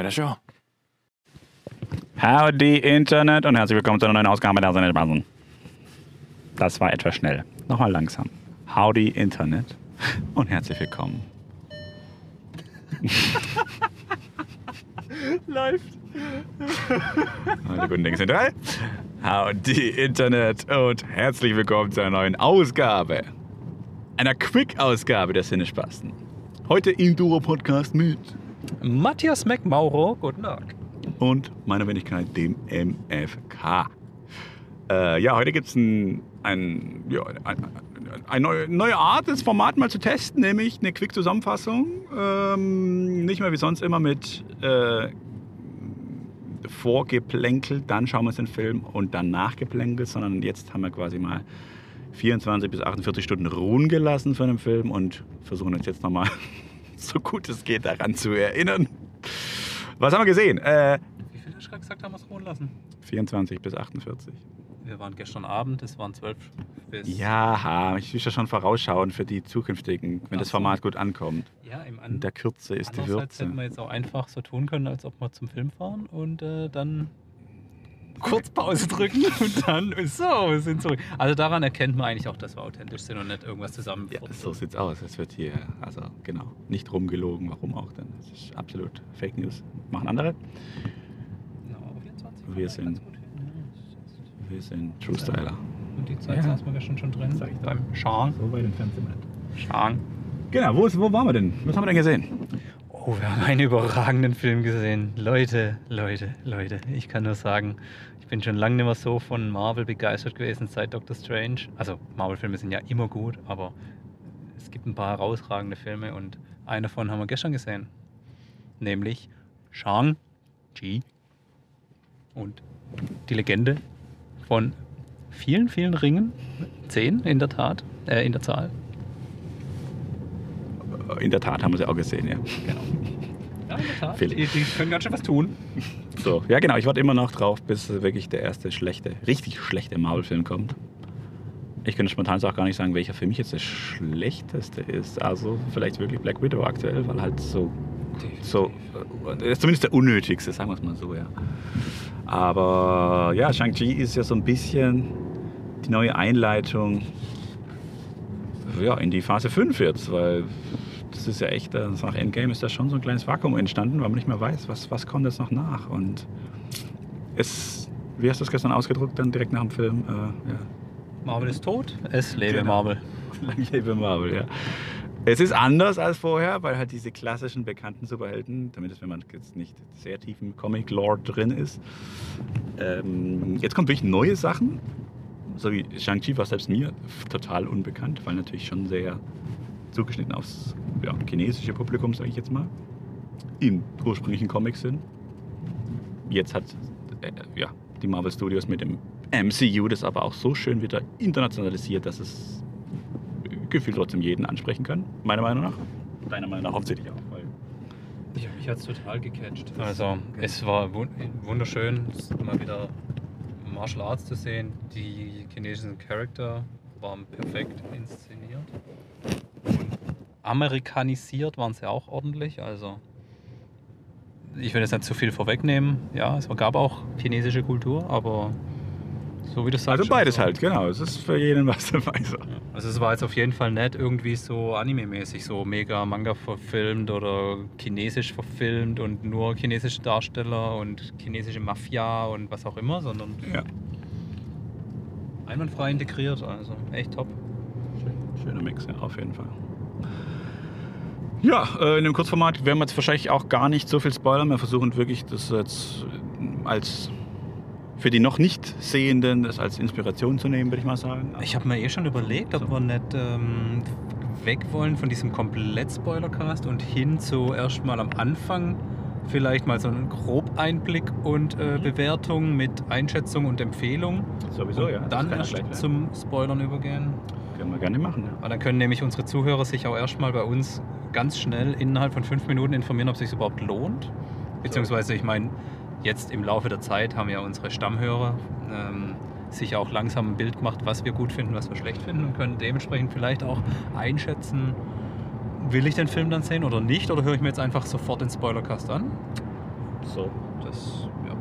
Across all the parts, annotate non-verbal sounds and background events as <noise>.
Mit der Show. Howdy Internet und herzlich willkommen zu einer neuen Ausgabe der Sendungsbasen. Das war etwas schnell. Nochmal langsam. Howdy Internet und herzlich willkommen. <laughs> Läuft. Alle guten Dinge sind drei. Howdy Internet und herzlich willkommen zu einer neuen Ausgabe. Einer Quick-Ausgabe der Sinnespasten. Heute im Duro-Podcast mit Matthias McMauro, guten Tag. und meiner Wenigkeit, dem MFK. Äh, ja, heute gibt es ein, ein, ja, ein, eine neue, neue Art, das Format mal zu testen, nämlich eine Quick-Zusammenfassung. Ähm, nicht mehr wie sonst immer mit äh, Vorgeplänkel, dann schauen wir uns den Film und dann nachgeplänkelt, sondern jetzt haben wir quasi mal 24 bis 48 Stunden ruhen gelassen von dem Film und versuchen uns jetzt nochmal so gut es geht daran zu erinnern. Was haben wir gesehen? Äh, Wie viel hast du gerade gesagt, haben wir es ruhen lassen? 24 bis 48. Wir waren gestern Abend, es waren 12 bis. Ja, ich will ja schon vorausschauen für die zukünftigen, wenn Ach das so. Format gut ankommt. Ja, im In An der Kürze ist die Würze. hätten wir jetzt auch einfach so tun können, als ob wir zum Film fahren und äh, dann kurz Pause drücken <laughs> und dann so, wir sind zurück. Also daran erkennt man eigentlich auch, dass wir authentisch sind und nicht irgendwas zusammen. Ja, so sieht's aus. Es wird hier, also genau, nicht rumgelogen. Warum auch denn? Das ist absolut Fake News. Machen andere. Aber 24 Wir sind- ja. Wir sind True Styler. Und die Zeit Ja. saßen wir gestern schon drin. Sag ich. Beim Scharen. So weit entfernt sind wir nicht. Genau, wo, ist, wo waren wir denn? Was haben wir denn gesehen? Oh, wir haben einen überragenden Film gesehen. Leute, Leute, Leute. Ich kann nur sagen, ich bin schon lange nicht mehr so von Marvel begeistert gewesen seit Doctor Strange. Also Marvel-Filme sind ja immer gut, aber es gibt ein paar herausragende Filme und einen davon haben wir gestern gesehen. Nämlich Shang-Chi und die Legende von vielen, vielen Ringen. Zehn in der Tat, äh, in der Zahl. In der Tat haben wir sie auch gesehen, ja. Genau. Ja, in der Tat. Die, die können ganz schön was tun. So, ja genau, ich warte immer noch drauf, bis wirklich der erste schlechte, richtig schlechte Marvel-Film kommt. Ich könnte spontan auch gar nicht sagen, welcher für mich jetzt der schlechteste ist. Also vielleicht wirklich Black Widow aktuell, weil halt so, so äh, ist zumindest der unnötigste, sagen wir es mal so, ja. Aber ja, Shang-Chi ist ja so ein bisschen die neue Einleitung ja, in die Phase 5 jetzt, weil das ist ja echt, äh, nach Endgame ist da schon so ein kleines Vakuum entstanden, weil man nicht mehr weiß, was, was kommt jetzt noch nach. Und es, wie hast du das gestern ausgedruckt, dann direkt nach dem Film? Äh, ja. Marvel ist tot, es lebe Genau. Marvel. <laughs> Lang lebe Marvel, ja. Es ist anders als vorher, weil halt diese klassischen bekannten Superhelden, zumindest wenn man jetzt nicht sehr tief im Comic-Lore drin ist, ähm, jetzt kommt wirklich neue Sachen. So wie Shang-Chi war selbst mir total unbekannt, weil natürlich schon sehr zugeschnitten aufs ja, chinesische Publikum, sage ich jetzt mal, im ursprünglichen Comic-Sinn. Jetzt hat äh, ja, die Marvel Studios mit dem MCU das aber auch so schön wieder internationalisiert, dass es gefühlt trotzdem jeden ansprechen kann, meiner Meinung nach. Deiner Meinung nach hauptsächlich auch, Ja, mich hat es total gecatcht. Also, es war wun- wunderschön, mal wieder Martial Arts zu sehen. Die chinesischen Charakter waren perfekt inszeniert. Amerikanisiert waren sie auch ordentlich. Also, ich will jetzt nicht zu viel vorwegnehmen. Ja, es gab auch chinesische Kultur, aber so wie du sagst. Also beides so- halt, genau. Es ist für jeden was dabei. So. Also es war jetzt auf jeden Fall nicht irgendwie so anime-mäßig, so mega Manga verfilmt oder chinesisch verfilmt und nur chinesische Darsteller und chinesische Mafia und was auch immer, sondern Ja. einwandfrei integriert, also echt top. Schöner Mix, ja, auf jeden Fall. Ja, äh, in dem Kurzformat werden wir jetzt wahrscheinlich auch gar nicht so viel spoilern. Wir versuchen wirklich das jetzt äh, als für die noch nicht Sehenden das als Inspiration zu nehmen, würde ich mal sagen. Ich habe mir eh schon überlegt, ob So. wir nicht ähm, weg wollen von diesem Komplett-Spoilercast und hin zu erstmal am Anfang vielleicht mal so einen Grobeinblick und äh, Bewertung mit Einschätzung und Empfehlung. Sowieso, ja. Und das dann ja erst gleich zum Spoilern übergehen. Können wir gerne machen. Ja. Weil dann können nämlich unsere Zuhörer sich auch erstmal bei uns ganz schnell innerhalb von fünf Minuten informieren, ob es sich überhaupt lohnt. Beziehungsweise, ich meine, jetzt im Laufe der Zeit haben ja unsere Stammhörer ähm, sich auch langsam ein Bild gemacht, was wir gut finden, was wir schlecht finden und können dementsprechend vielleicht auch einschätzen, will ich den Film dann sehen oder nicht? Oder höre ich mir jetzt einfach sofort den Spoilercast an? So, das ja.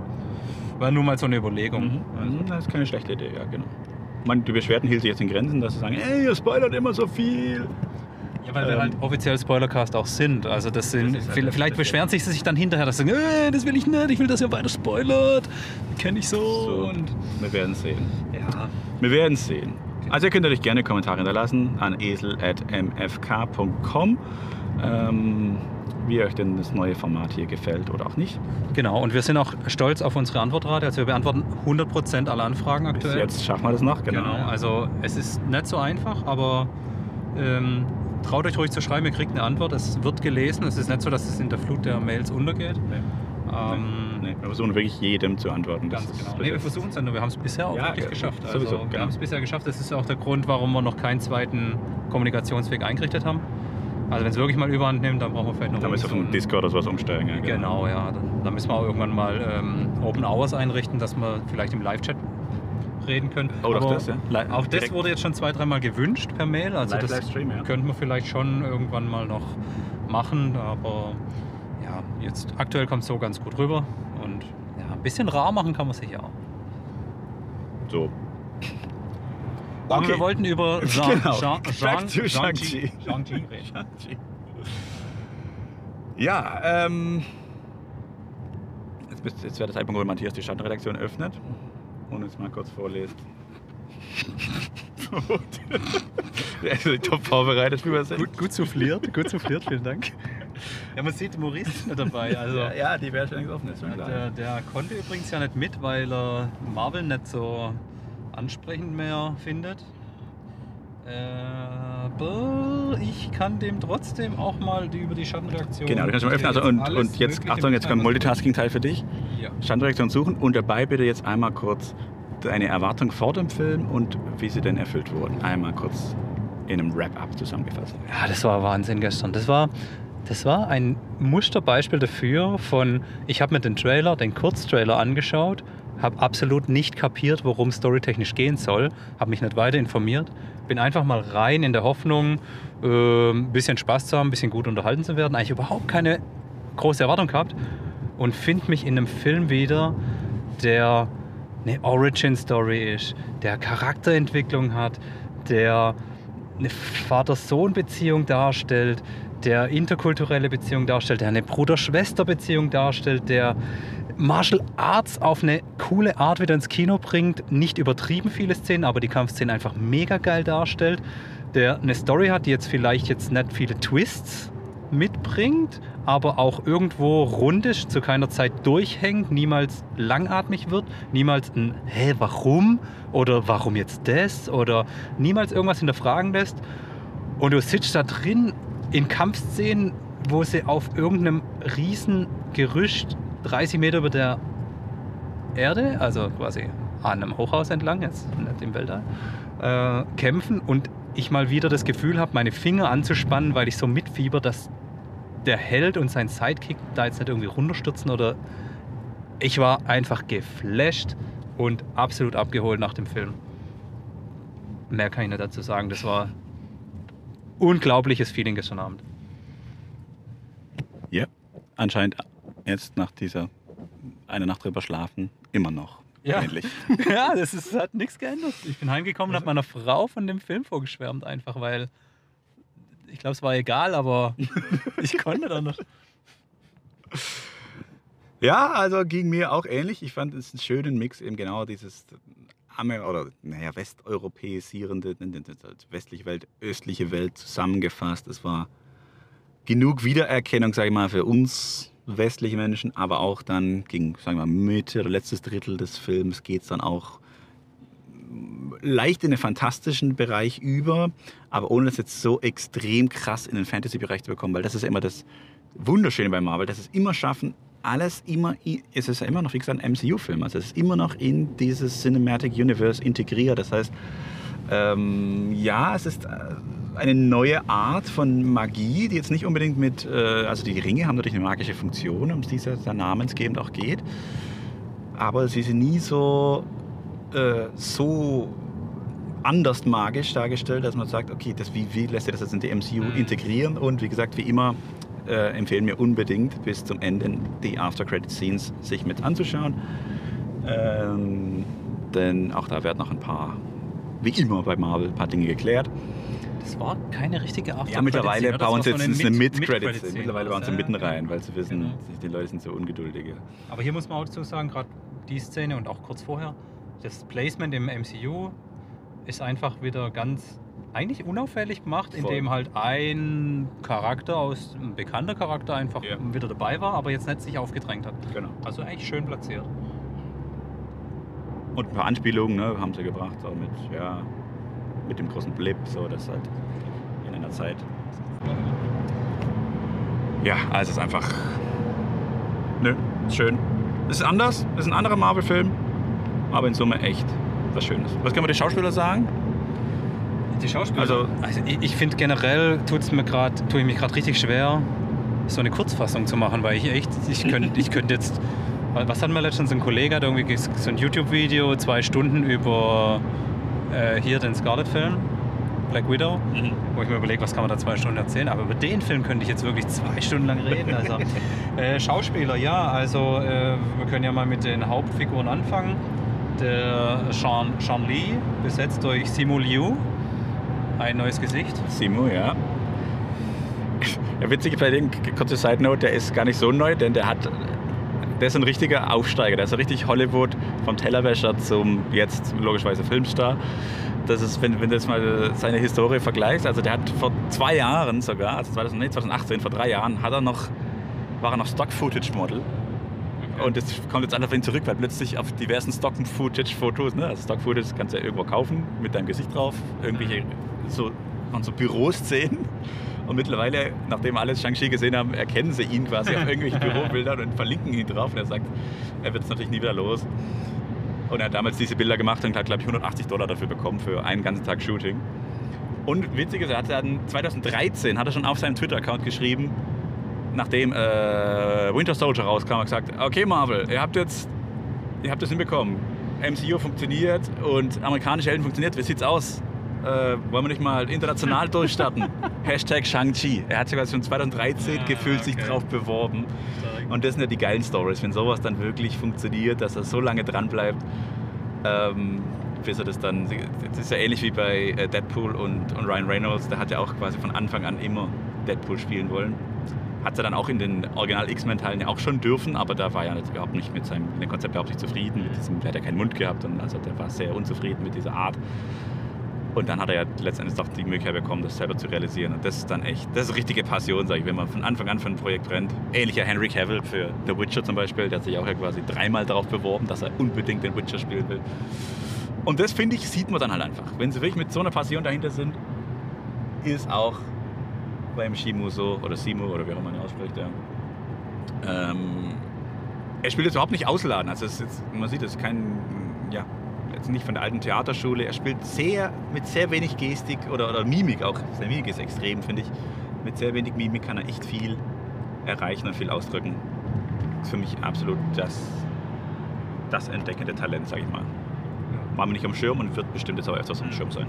war nur mal so eine Überlegung. Mhm. Also, Mhm, Das ist keine schlechte Idee, ja, genau. Man, die Beschwerden hielt sich jetzt in Grenzen, dass sie sagen, ey, ihr spoilert immer so viel. ja, weil wir Ähm, halt offiziell Spoilercast auch sind. Also das sind, Das halt vielleicht, beschweren sich sie sich dann hinterher, dass sie sagen, äh, das will ich nicht, ich will, dass ihr weiter spoilert. Kenne ich so. So, Und wir werden sehen. ja, Wir werden sehen. Also ihr könnt euch gerne Kommentare hinterlassen an esel.mfk.com, ähm, wie euch denn das neue Format hier gefällt oder auch nicht. genau. Und wir sind auch stolz auf unsere Antwortrate. Also wir beantworten 100% aller Anfragen Bis aktuell. jetzt schaffen wir das noch, genau. Genau, also es ist nicht so einfach, aber ähm, traut euch ruhig zu schreiben, ihr kriegt eine Antwort, es wird gelesen. Es ist nicht so, dass es in der Flut der Mails untergeht. Nee. Ähm, Nee, wir versuchen wirklich jedem zu antworten. Ganz genau. bis Nee, wir versuchen es ja nur, wir haben es bisher auch Ja, wirklich ja, geschafft. Also, sowieso, Wir genau. haben es bisher geschafft, das ist auch der Grund, warum wir noch keinen zweiten Kommunikationsweg eingerichtet haben. Also wenn es wirklich mal überhand nimmt, dann brauchen wir vielleicht noch Da müssen wir ein- Discord oder sowas umsteigen. Ja, Genau, ja. Dann, dann müssen wir auch irgendwann mal ähm, Open Hours einrichten, dass wir vielleicht im Live-Chat reden können. Oh, Aber das, ja. Auch das direkt- wurde jetzt schon zwei, dreimal gewünscht per Mail. Also Live- das Livestream, ja. könnten wir vielleicht schon irgendwann mal noch machen. Aber ja, jetzt aktuell kommt es so ganz gut rüber. Und ja, ein bisschen rar machen kann man sich ja auch. So. Aber Okay. wir wollten über <laughs> Jean, Genau. Jean, Jean, Jean, Shang-Chi. Shang-Chi reden. Ja, ähm. Jetzt, bist- jetzt wäre der Zeitpunkt, wo Matthias die Stadtredaktion öffnet und uns mal kurz vorliest. <laughs> Der ist top vorbereitet, wie wir sind. Gut, gut souffliert, gut souffliert, vielen Dank. Ja, man sieht, Maurice ist nicht dabei. <laughs> Also, Ja, ja, die wäre schon offen, ist schon klar. der, der konnte übrigens ja nicht mit, weil er Marvel nicht so ansprechend mehr findet. Äh, Aber ich kann dem trotzdem auch mal die, über die Schattenreaktion. Genau, du kannst mal öffnen. Also und, und jetzt, Achtung, jetzt kommt Multitasking-Teil für dich. Ja. Standreaktion suchen und dabei bitte jetzt einmal kurz deine Erwartung vor dem Film und wie sie denn erfüllt wurden. Einmal kurz in einem Wrap-up zusammengefasst. Ja, das war Wahnsinn gestern. Das war, das war ein Musterbeispiel dafür von, ich habe mir den Trailer, den Kurztrailer angeschaut, habe absolut nicht kapiert, worum storytechnisch gehen soll, habe mich nicht weiter informiert, bin einfach mal rein in der Hoffnung, äh, ein bisschen Spaß zu haben, ein bisschen gut unterhalten zu werden, eigentlich überhaupt keine große Erwartung gehabt. Und finde mich in einem Film wieder, der eine Origin-Story ist, der Charakterentwicklung hat, der eine Vater-Sohn-Beziehung darstellt, der interkulturelle Beziehung darstellt, der eine Bruder-Schwester-Beziehung darstellt, der Martial Arts auf eine coole Art wieder ins Kino bringt, nicht übertrieben viele Szenen, aber die Kampfszenen einfach mega geil darstellt, der eine Story hat, die jetzt vielleicht jetzt nicht viele Twists mitbringt, aber auch irgendwo rund ist, zu keiner Zeit durchhängt, niemals langatmig wird, niemals ein Hä, warum? Oder warum jetzt das? Oder niemals irgendwas hinterfragen lässt. Und du sitzt da drin in Kampfszenen, wo sie auf irgendeinem riesen Gerüst 30 Meter über der Erde, also quasi an einem Hochhaus entlang, jetzt nicht im Weltall, äh, kämpfen und ich mal wieder das Gefühl habe, meine Finger anzuspannen, weil ich so mitfieber, dass der Held und sein Sidekick da jetzt nicht irgendwie runterstürzen oder ich war einfach geflasht und absolut abgeholt nach dem Film. Mehr kann ich nicht dazu sagen. Das war unglaubliches Feeling gestern Abend. Ja, anscheinend jetzt nach dieser eine Nacht drüber schlafen immer noch. Ja. Ähnlich. <laughs> ja, das ist, hat nichts geändert. Ich bin heimgekommen und habe meiner Frau von dem Film vorgeschwärmt, einfach weil ich glaube, es war egal, aber <laughs> ich konnte da noch. Ja, also ging mir auch ähnlich. Ich fand es einen schönen Mix, eben genau dieses Amer oder naja, westeuropäisierende, westliche Welt, östliche Welt zusammengefasst. Es war genug Wiedererkennung, sage ich mal, für uns westliche Menschen, aber auch dann gegen, sagen wir mal, Mitte oder letztes Drittel des Films geht es dann auch leicht in den fantastischen Bereich über, aber ohne das jetzt so extrem krass in den Fantasy-Bereich zu bekommen, weil das ist immer das Wunderschöne bei Marvel, dass es immer schaffen, alles immer, es ist ja immer noch, wie gesagt, ein MCU-Film, also es ist immer noch in dieses Cinematic Universe integriert, das heißt, ähm, ja, es ist äh, eine neue Art von Magie, die jetzt nicht unbedingt mit, äh, also die Ringe haben natürlich eine magische Funktion, um die es ja sehr namensgebend auch geht, aber sie sind nie so, äh, so anders magisch dargestellt, dass man sagt, okay, das, wie, wie lässt sich das jetzt in die MCU Mhm. integrieren? Und wie gesagt, wie immer äh, empfehlen wir unbedingt bis zum Ende die After Credit Scenes sich mit anzuschauen. Ähm, denn auch da werden noch ein paar, wie immer bei Marvel, ein paar Dinge geklärt. Das war keine richtige After Ja, mittlerweile bauen sie jetzt eine Mid- Mid-Credit. Mid-Credit-Szene mittlerweile bauen sie mitten rein, weil sie wissen, Genau. die Leute sind so ungeduldig. Aber hier muss man auch dazu sagen, gerade die Szene und auch kurz vorher, das Placement im MCU ist einfach wieder ganz eigentlich unauffällig gemacht, Voll. indem halt ein Charakter aus ein bekannter Charakter einfach Ja. wieder dabei war, aber jetzt nicht sich aufgedrängt hat. Genau. Also eigentlich schön platziert. Und ein paar Anspielungen ne, haben sie gebracht, auch mit, ja, mit dem großen Blip, so das halt in einer Zeit. Ja, also es ist einfach. Nö, ist schön. Es ist anders, es ist ein anderer Marvel-Film, aber in Summe echt was Schönes. Was können wir den Schauspieler sagen? Die Schauspieler. Also- Also, ich, ich finde generell tut's mir grad, tue ich mich gerade richtig schwer, so eine Kurzfassung zu machen, weil ich echt, ich könnte <laughs> ich könnt jetzt. Was hatten wir letztens? Ein Kollege hat irgendwie so ein YouTube-Video, zwei Stunden über äh, hier den Scarlet-Film, Black Widow, wo ich mir überlege, was kann man da zwei Stunden erzählen. Aber über den Film könnte ich jetzt wirklich zwei Stunden lang reden. Also, <laughs> äh, Schauspieler, ja, also äh, wir können ja mal mit den Hauptfiguren anfangen. Der Sean, Sean Lee, besetzt durch Simu Liu, ein neues Gesicht. Simo, ja. Ja, witzig bei dem, kurze Side Note, der ist gar nicht so neu, denn der hat, der ist ein richtiger Aufsteiger. Der ist so richtig Hollywood vom Tellerwäscher zum jetzt logischerweise Filmstar. Das ist, wenn, wenn du jetzt mal seine Historie vergleichst, also der hat vor zwei Jahren sogar, also 2000, nee, 2018, vor drei Jahren, hat er noch, war er noch Stock-Footage-Model. Und das kommt jetzt auf ihn zurück, weil plötzlich auf diversen Stock-Footage-Fotos, ne, also Stock-Footage kannst du ja irgendwo kaufen, mit deinem Gesicht drauf, irgendwelche so, von so Büroszenen. Und mittlerweile, nachdem alle Shang-Chi gesehen haben, erkennen sie ihn quasi auf irgendwelchen <laughs> Bürobildern und verlinken ihn drauf. Und er sagt, er wird es natürlich nie wieder los. Und er hat damals diese Bilder gemacht und hat, glaube ich, 180 Dollar dafür bekommen für einen ganzen Tag Shooting. Und witzig ist, er hat dann 2013 hat er schon auf seinem Twitter-Account geschrieben, nachdem äh, Winter Soldier rauskam, hat er gesagt, okay Marvel, ihr habt jetzt, ihr habt das hinbekommen. MCU funktioniert und amerikanische Helden funktioniert. Wie sieht's aus? Äh, wollen wir nicht mal international <laughs> durchstarten? Hashtag Shang-Chi. Er hat sogar schon 2013 Ah, gefühlt sich okay. drauf beworben. Und das sind ja die geilen Stories, wenn sowas dann wirklich funktioniert, dass er so lange dran bleibt, ähm, bis er das dann. Das ist ja ähnlich wie bei äh, Deadpool und, und Ryan Reynolds, der hat ja auch quasi von Anfang an immer Deadpool spielen wollen. Hat er dann auch in den Original X-Men-Teilen ja auch schon dürfen, aber da war er jetzt überhaupt nicht mit seinem mit Konzept überhaupt nicht zufrieden. Mit diesem, der hat ja keinen Mund gehabt und also der war sehr unzufrieden mit dieser Art. Und dann hat er ja letztendlich doch die Möglichkeit bekommen, das selber zu realisieren. Und das ist dann echt, das ist richtige Passion, sage ich, wenn man von Anfang an für ein Projekt rennt. Ähnlicher Henry Cavill für The Witcher zum Beispiel, der hat sich auch ja quasi dreimal darauf beworben, dass er unbedingt den Witcher spielen will. Und das finde ich, sieht man dann halt einfach. Wenn sie wirklich mit so einer Passion dahinter sind, ist auch beim Shimu so, oder Simu, oder wie auch immer man ihn ausspricht, ja. Ähm, er spielt jetzt überhaupt nicht ausladen. Also jetzt, man sieht, es ist kein, ja, jetzt nicht von der alten Theaterschule. Er spielt sehr, mit sehr wenig Gestik oder, oder Mimik auch. Seine Mimik ist extrem, finde ich. Mit sehr wenig Mimik kann er echt viel erreichen und viel ausdrücken. Das ist für mich absolut das, das entdeckende Talent, sage ich mal. War mir nicht am Schirm und wird bestimmt jetzt auch öfters am Schirm sein.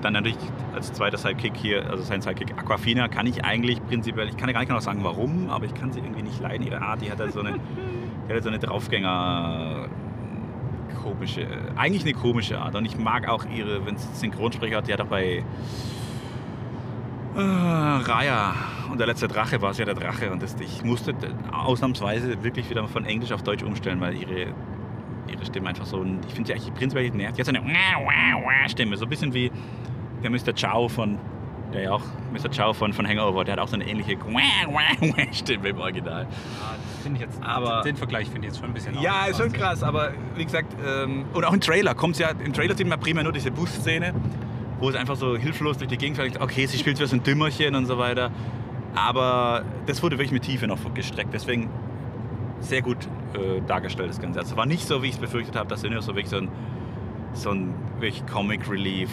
Dann natürlich als zweiter Sidekick hier, also sein Sidekick Aquafina, kann ich eigentlich prinzipiell, ich kann ja gar nicht genau sagen warum, aber ich kann sie irgendwie nicht leiden. Ihre Art, die hat halt so eine, die hat so eine Draufgänger, komische, eigentlich eine komische Art. Und ich mag auch ihre, wenn es Synchronsprecher hat, die hat auch bei äh, Raya und der letzte Drache war es ja der Drache. Und das, ich musste ausnahmsweise wirklich wieder von Englisch auf Deutsch umstellen, weil ihre, ihre Stimme einfach so, ein- ich finde sie eigentlich prinzipiell nervt. Die hat so eine Stimme, so ein bisschen wie der Mr. Chow von, der ja auch Mr. Chow von, von Hangover, der hat auch so eine ähnliche Stimme im Original. Ah, finde ich jetzt, Aber- den Vergleich finde ich jetzt schon ein bisschen Ja, ist schon krass, aber wie gesagt, ähm, und auch im Trailer kommt ja, im Trailer sieht man primär nur diese Busszene, wo es einfach so hilflos durch die Gegend fährt. Okay, sie spielt wie so ein Dümmerchen und so weiter. Aber das wurde wirklich mit Tiefe noch gestreckt. Deswegen sehr gut äh, dargestellt, das Ganze. Also war nicht so, wie ich es befürchtet habe, dass sie nur so wirklich so ein, so ein wirklich Comic Relief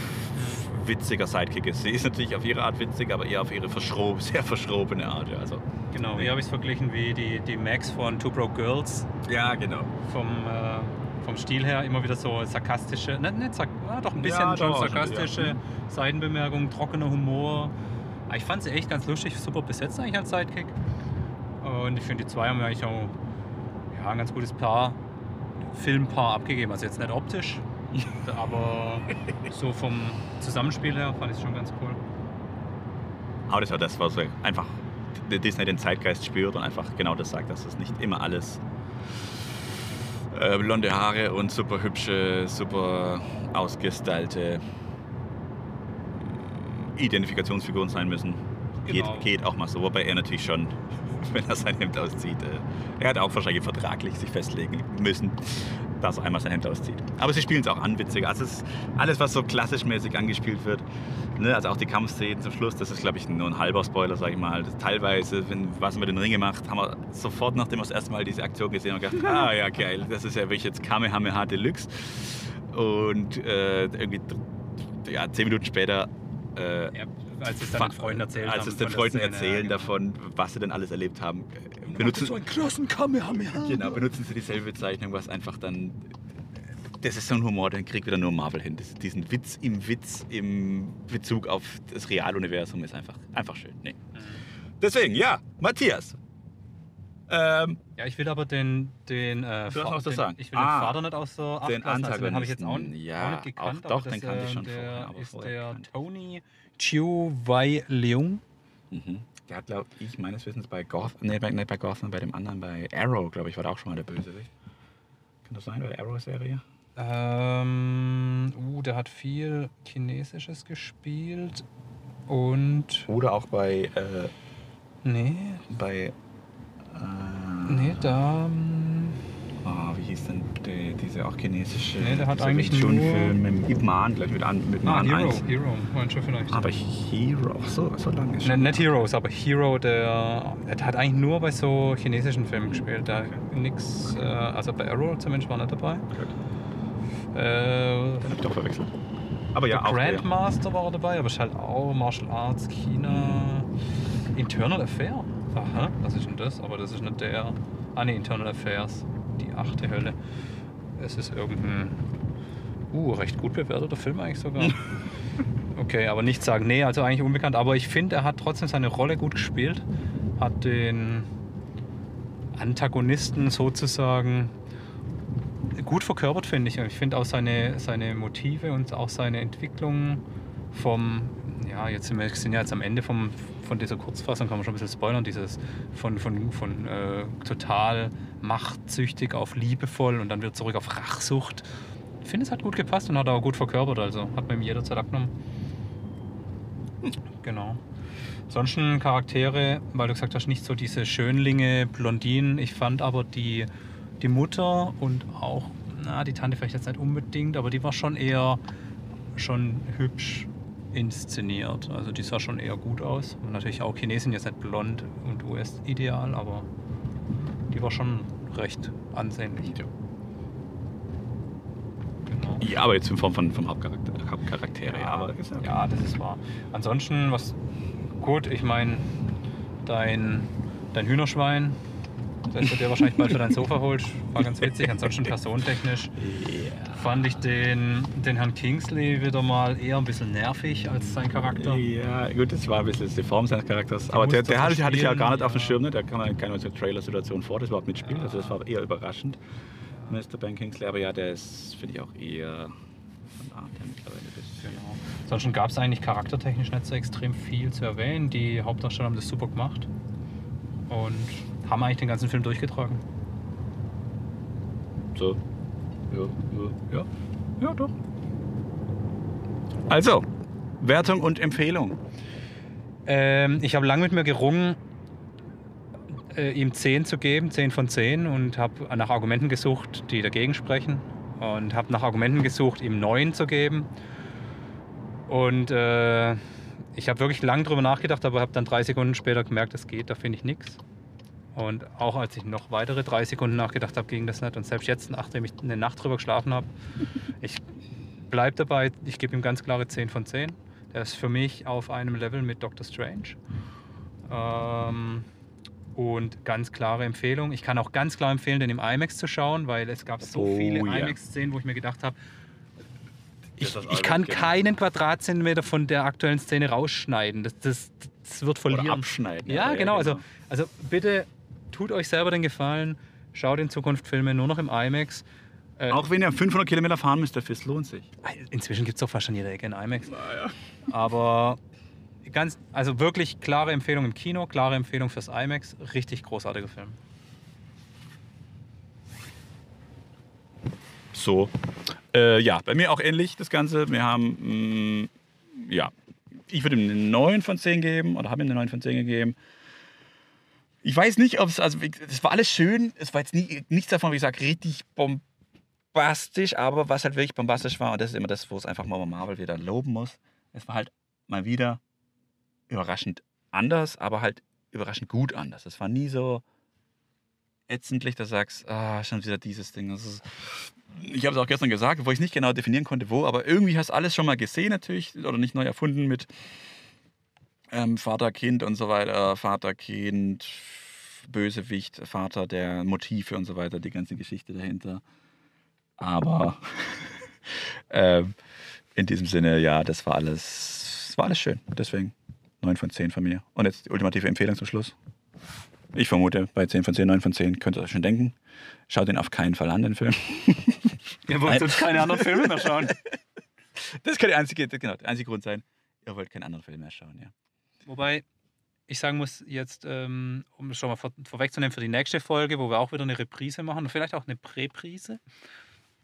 witziger Sidekick ist. Sie ist natürlich auf ihre Art witzig, aber eher auf ihre verschrob, <laughs> sehr verschrobene Art. Ja, also, Genau, hier habe ich es verglichen wie die, die Max von Two Broke Girls ja genau. vom, äh, vom Stil her immer wieder so sarkastische, nicht, nicht sark ah, doch ein bisschen Ja, schon sarkastische ja. Seitenbemerkungen, trockener Humor, Aber Ich fand sie echt ganz lustig, super besetzt eigentlich als Sidekick. Und ich finde, die zwei haben eigentlich auch ja, ein ganz gutes Paar, Filmpaar abgegeben. Also jetzt nicht optisch, <laughs> aber so vom Zusammenspiel her fand ich es schon ganz cool. Aber das war das, was einfach Disney den Zeitgeist spürt und einfach genau das sagt, dass es nicht immer alles äh, blonde Haare und super hübsche, super ausgestylte Identifikationsfiguren sein müssen. Genau. Geht, geht auch mal so, wobei er natürlich schon, <laughs> wenn er sein Hemd auszieht, äh, er hat auch wahrscheinlich vertraglich sich festlegen müssen, dass er einmal sein Hemd auszieht. Aber sie spielen es auch an, witzig. Also alles, was so klassisch mäßig angespielt wird, ne, also auch die Kampfszenen zum Schluss, das ist glaube ich nur ein halber Spoiler, sag ich mal. Das, teilweise, wenn was mit den Ringen macht, haben wir sofort, nachdem wir das erste Mal diese Aktion gesehen haben, gedacht, ah ja geil, das ist ja wirklich jetzt Kamehameha Deluxe. Und äh, irgendwie ja, zehn Minuten später äh, als es dann den Freunden erzählt als es den Freunden erzählen ja, genau. davon, was sie denn alles erlebt haben, äh, benutzen, so einen krassen Kamehameha. genau, benutzen sie dieselbe Bezeichnung, was einfach dann. Das ist so ein Humor, den kriegt wieder nur Marvel hin. Das, diesen Witz im Witz im Bezug auf das Realuniversum ist einfach, einfach schön. Nee. Deswegen, ja, Matthias. Ähm, Ja, ich will aber den, den, äh, Du hast noch zu sagen. ich will Ah, den Vater nicht außer Acht den lassen. Also, den habe ich jetzt auch, Antagonisten. Ja, auch nicht gekannt. auch doch, den kannte ich äh, schon der vorher, aber ist vorher der. Tony Chiu Wai Leung. mhm. Der hat, glaube ich, meines Wissens bei Gotham, nee, bei, nicht bei Gotham, bei dem anderen, bei Arrow, glaube ich, war der auch schon mal der Bösewicht. Kann das sein, bei der Arrow-Serie? Ähm, uh, der hat viel Chinesisches gespielt. Und. Oder auch bei, äh, Nee, bei, äh, nee, da. Oh, wie hieß denn die, diese auch chinesische Nee, der hat eigentlich Chun nur- Film mit Ip Man, gleich mit, an, mit Ah, Man Hero. 1. Hero, meinst du vielleicht? Aber Hero, ach so, so lange ist Ne, schon. nicht Heroes, aber Hero, der, der hat eigentlich nur bei so chinesischen Filmen gespielt. Da nix, äh, also bei Arrow zumindest war er nicht dabei. Gut, Äh, Den hab ich doch verwechselt. Aber ja, der auch. Grandmaster war er dabei, aber ist halt auch Martial Arts, China, Internal Affair. Aha, was ist denn das? Aber das ist nicht der. Ah ne, Internal Affairs, die achte Hölle. Es ist irgendein, uh, recht gut bewerteter Film eigentlich sogar. <laughs> Okay, aber nicht sagen, nee, also eigentlich unbekannt. Aber ich finde, er hat trotzdem seine Rolle gut gespielt. Hat den Antagonisten sozusagen gut verkörpert, finde ich. Ich finde auch seine, seine Motive und auch seine Entwicklung vom, ja, jetzt sind wir sind ja jetzt am Ende vom, von dieser Kurzfassung, kann man schon ein bisschen spoilern, dieses von, von, von äh, total machtsüchtig auf liebevoll und dann wird zurück auf Rachsucht. Ich finde, es hat gut gepasst und hat auch gut verkörpert, also hat man ihm jederzeit abgenommen. Genau. Ansonsten Charaktere, weil du gesagt hast, nicht so diese Schönlinge, Blondinen. Ich fand aber die, die Mutter und auch, na, die Tante vielleicht jetzt nicht unbedingt, aber die war schon eher schon hübsch inszeniert. Also die sah schon eher gut aus. Und natürlich auch Chinesin, jetzt nicht blond und US-ideal, aber die war schon recht ansehnlich. Ja. Genau. Ja, aber jetzt in Form von, vom Hauptcharakter, Hauptcharaktere. Ja, aber ist ja, ja, das ist wahr. Ansonsten, was gut, ich meine, dein, dein Hühnerschwein, das du dir wahrscheinlich bald für dein Sofa holst, war ganz witzig. Ansonsten personentechnisch fand ich den, den Herrn Kingsley wieder mal eher ein bisschen nervig als sein Charakter. Ja, gut, das war ein bisschen die Form seines Charakters. Aber der, der hatte, hatte ich ja gar nicht verspielen, auf dem ja. Schirm, ne? da kam ja keine Trailer-Situation vor, das überhaupt mitspielt. Also das war eher überraschend, Mr. Ben Kingsley. Aber ja, der ist, finde ich, auch eher von Art her mittlerweile. Genau. Ansonsten gab es eigentlich charaktertechnisch nicht so extrem viel zu erwähnen. Die Hauptdarsteller haben das super gemacht und haben eigentlich den ganzen Film durchgetragen. So. Ja, ja, ja. Ja, doch. Also, Wertung und Empfehlung. Ähm, ich habe lange mit mir gerungen, äh, ihm 10 zu geben, 10 von 10 und habe nach Argumenten gesucht, die dagegen sprechen und habe nach Argumenten gesucht, ihm 9 zu geben. Und äh, ich habe wirklich lange drüber nachgedacht, aber habe dann drei Sekunden später gemerkt, das geht, da finde ich nichts. Und auch als ich noch weitere drei Sekunden nachgedacht habe, ging das nicht. Und selbst jetzt, nachdem ich eine Nacht drüber geschlafen habe, <laughs> ich bleibe dabei, ich gebe ihm ganz klare 10 von 10. Der ist für mich auf einem Level mit Doctor Strange. Ähm, und ganz klare Empfehlung. Ich kann auch ganz klar empfehlen, den im IMAX zu schauen, weil es gab so Oh, viele ja. IMAX-Szenen, wo ich mir gedacht habe, ich, Das ich kann genau. keinen Quadratzentimeter von der aktuellen Szene rausschneiden. Das, das, nichts wird verlieren. Oder abschneiden. Ja, genau. Also, also bitte tut euch selber den Gefallen, schaut in Zukunft Filme nur noch im IMAX. Äh, Auch wenn ihr 500 Kilometer fahren müsst, der Fist lohnt sich. Inzwischen gibt es doch fast schon jede Ecke in IMAX. Aber ganz, also wirklich klare Empfehlung im Kino, klare Empfehlung fürs IMAX. Richtig großartiger Film. So. Äh, ja, bei mir auch ähnlich das Ganze. Wir haben, mh, ja, ich würde ihm eine 9 von 10 geben oder habe ihm eine 9 von 10 gegeben. Ich weiß nicht, ob es, also es war alles schön. Es war jetzt nie, nichts davon, wie sage, richtig bombastisch, aber was halt wirklich bombastisch war, und das ist immer das, wo es einfach mal Marvel wieder loben muss, es war halt mal wieder überraschend anders, aber halt überraschend gut anders. Es war nie so ätzendlich, dass du sagst, ah, schon wieder dieses Ding. Ist, ich habe es auch gestern gesagt, wo ich nicht genau definieren konnte, wo, aber irgendwie hast du alles schon mal gesehen natürlich oder nicht neu erfunden mit ähm, Vater, Kind und so weiter, Vater, Kind, Bösewicht, Vater, der Motive und so weiter, die ganze Geschichte dahinter. Aber <laughs> ähm, in diesem Sinne, ja, das war alles, das war alles schön. Deswegen 9 von 10 von mir. Und jetzt die ultimative Empfehlung zum Schluss. Ich vermute, bei 10 von 10, 9 von 10 könnt ihr euch schon denken. Schaut den auf keinen Fall an, den Film. <laughs> Ihr wollt uns keine anderen Filme mehr schauen. Das kann der einzige, genau, der einzige Grund sein. Ihr wollt keinen anderen Film mehr schauen, ja. Wobei ich sagen muss, jetzt, ähm, um es schon mal vor, vorwegzunehmen für die nächste Folge, wo wir auch wieder eine Reprise machen und vielleicht auch eine Präprise.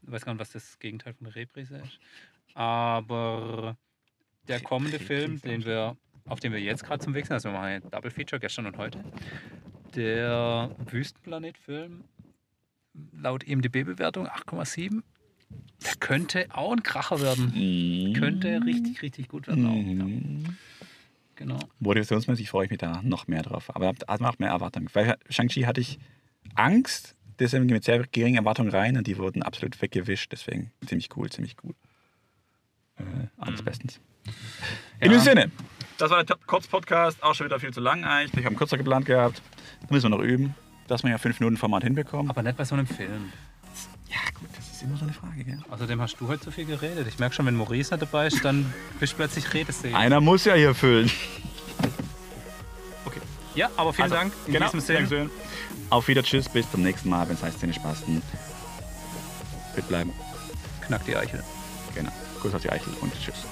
Ich weiß gar nicht, was das Gegenteil von einer Reprise ist. Aber der kommende Film, den wir, auf den wir jetzt gerade zum Wechseln, also wir machen ein Double Feature gestern und heute, der Wüstenplanet-Film, laut IMDb-Bewertung 8,7. Der könnte auch ein Kracher werden. Könnte richtig, richtig gut werden. Auch. Ja. Mhm. Genau. Motivationsmäßig freue ich mich da noch mehr drauf. Aber da macht mehr Erwartungen. Bei Shang-Chi hatte ich Angst, deswegen mit sehr geringen Erwartungen rein und die wurden absolut weggewischt. Deswegen ziemlich cool, ziemlich cool. Äh, alles bestens. In Ja. dem Sinne, das war der Kurz-Podcast. Auch schon wieder viel zu lang eigentlich. Ich habe kürzer geplant gehabt. Da müssen wir noch üben, dass wir ja 5 Minuten Format hinbekommen. Aber nicht bei so einem Film. Immer so eine Frage, gell? Außerdem hast du heute so viel geredet. Ich merke schon, wenn Maurice nicht dabei ist, dann bist du plötzlich redeselig. Einer muss ja hier füllen. Ja, aber vielen Also, Dank. In genau, diesem Sinne. Dankeschön. Auf Wieder, tschüss, bis zum nächsten Mal, wenn es heißt Szene Spasten. Fit bleiben. Knack die Eichel. Genau. Kuss auf die Eichel und tschüss.